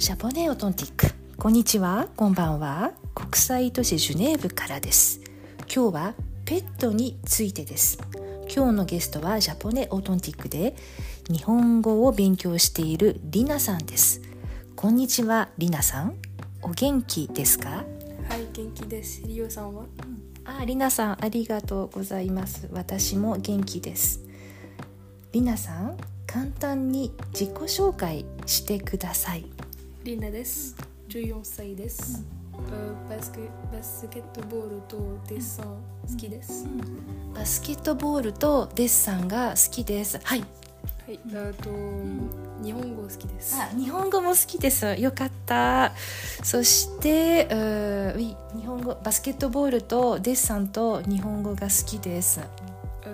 ジャポネオトンティック。こんにちは。こんばんは。国際都市ジュネーブからです。今日はペットについてです。今日のゲストはジャポネオトンティックで日本語を勉強しているリナさんです。こんにちはリナさん。お元気ですか？はい、元気です。リオさんは？あリナさんありがとうございます。私も元気です。リナさん簡単に自己紹介してくださいリナです。14歳です。バスケバスケットボールとデッサン好きです。バスケットボールとデッサンが好きです.はいはい、あと、日本語好きです。あ日本語も好きです。よかった。そしてう日本語バスケットボールとデッサンと日本語が好きです。あ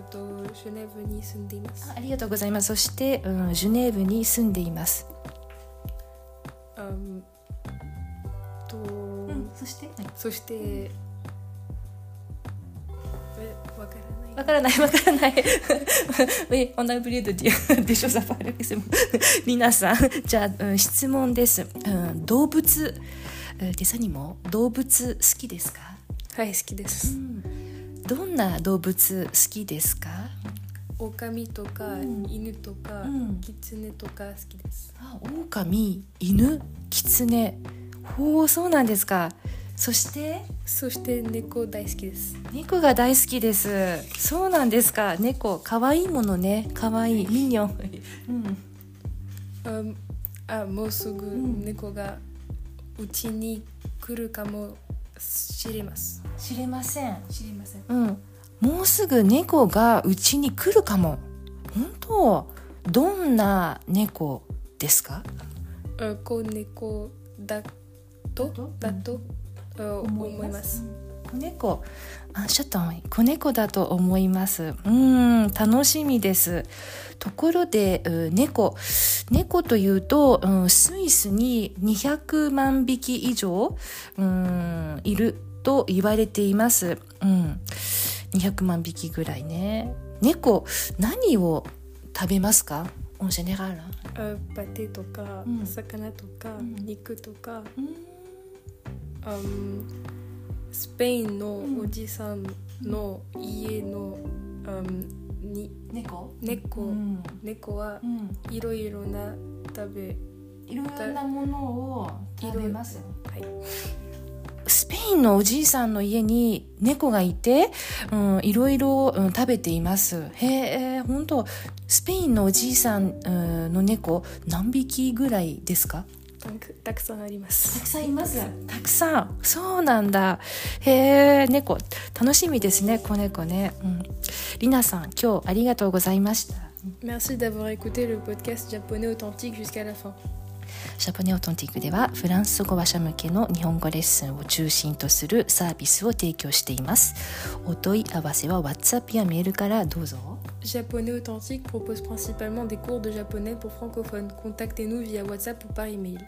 と、ジュネーブに住んでいます。ありがとうございます。そして、うん、ジュネーブに住んでいますうんと、そして？そして、え、わからない。わからないわからない。Oui, on a oublié de dire des choses à parler. C'est bon. 皆さん、じゃあ、うん質問です。うん動物、うんデサニも動物好きですか、はい、好きです。どんな動物好きですか？狼とか、うん犬とか、うんキツネとか好きです。あ狼、犬、キツネ。ほう、そうなんですか。そして、そして猫大好きです。猫が大好きです。そうなんですか。猫、かわいいものね。かわいい。ミニョン。うんああもうすぐん猫がうちに来るかもしれます知れません。知りませんうん、もうすぐ猫がうちに来るかも。本当どんな猫ですか？あ子猫だと？とだと、あ思います。子猫。あ、ちょっと子猫だと思います。うん、楽しみです。ところで、うん猫。猫というと、うん、スイスに200万匹以上、うん、いると言われています。うん。200万匹ぐらいね。猫、何を食べますか？en général? あパテとか、うん。魚とか、ん。肉とか、うん。あスペインのおじさんの家の、あに猫？猫、うん。猫はうん。いろいろな食べいろんなものを食べます？はいスペインのおじいさんの家に猫がいて、うん、いろいろ、うん、食べています。へえ、本当スペインのおじいさん、うんの猫何匹ぐらいですか？たくたくさんありますたくさんいます。たくさん。そうなんだ。へえ、猫。楽しみですね、子猫ね。うん。りなさん、今日ありがとうございました。Merci d'avoir écouté le podcast japonais authentique jusqu'à la fin. シャポネオトンティックではフランス語話者向けの日本語レッスンを中心とするサービスを提供しています。お問い合わせは WhatsApp やメールからどうぞ。Japonais authentique propose principalement des cours de japonais pour francophones. Contactez-nous via WhatsApp ou par email.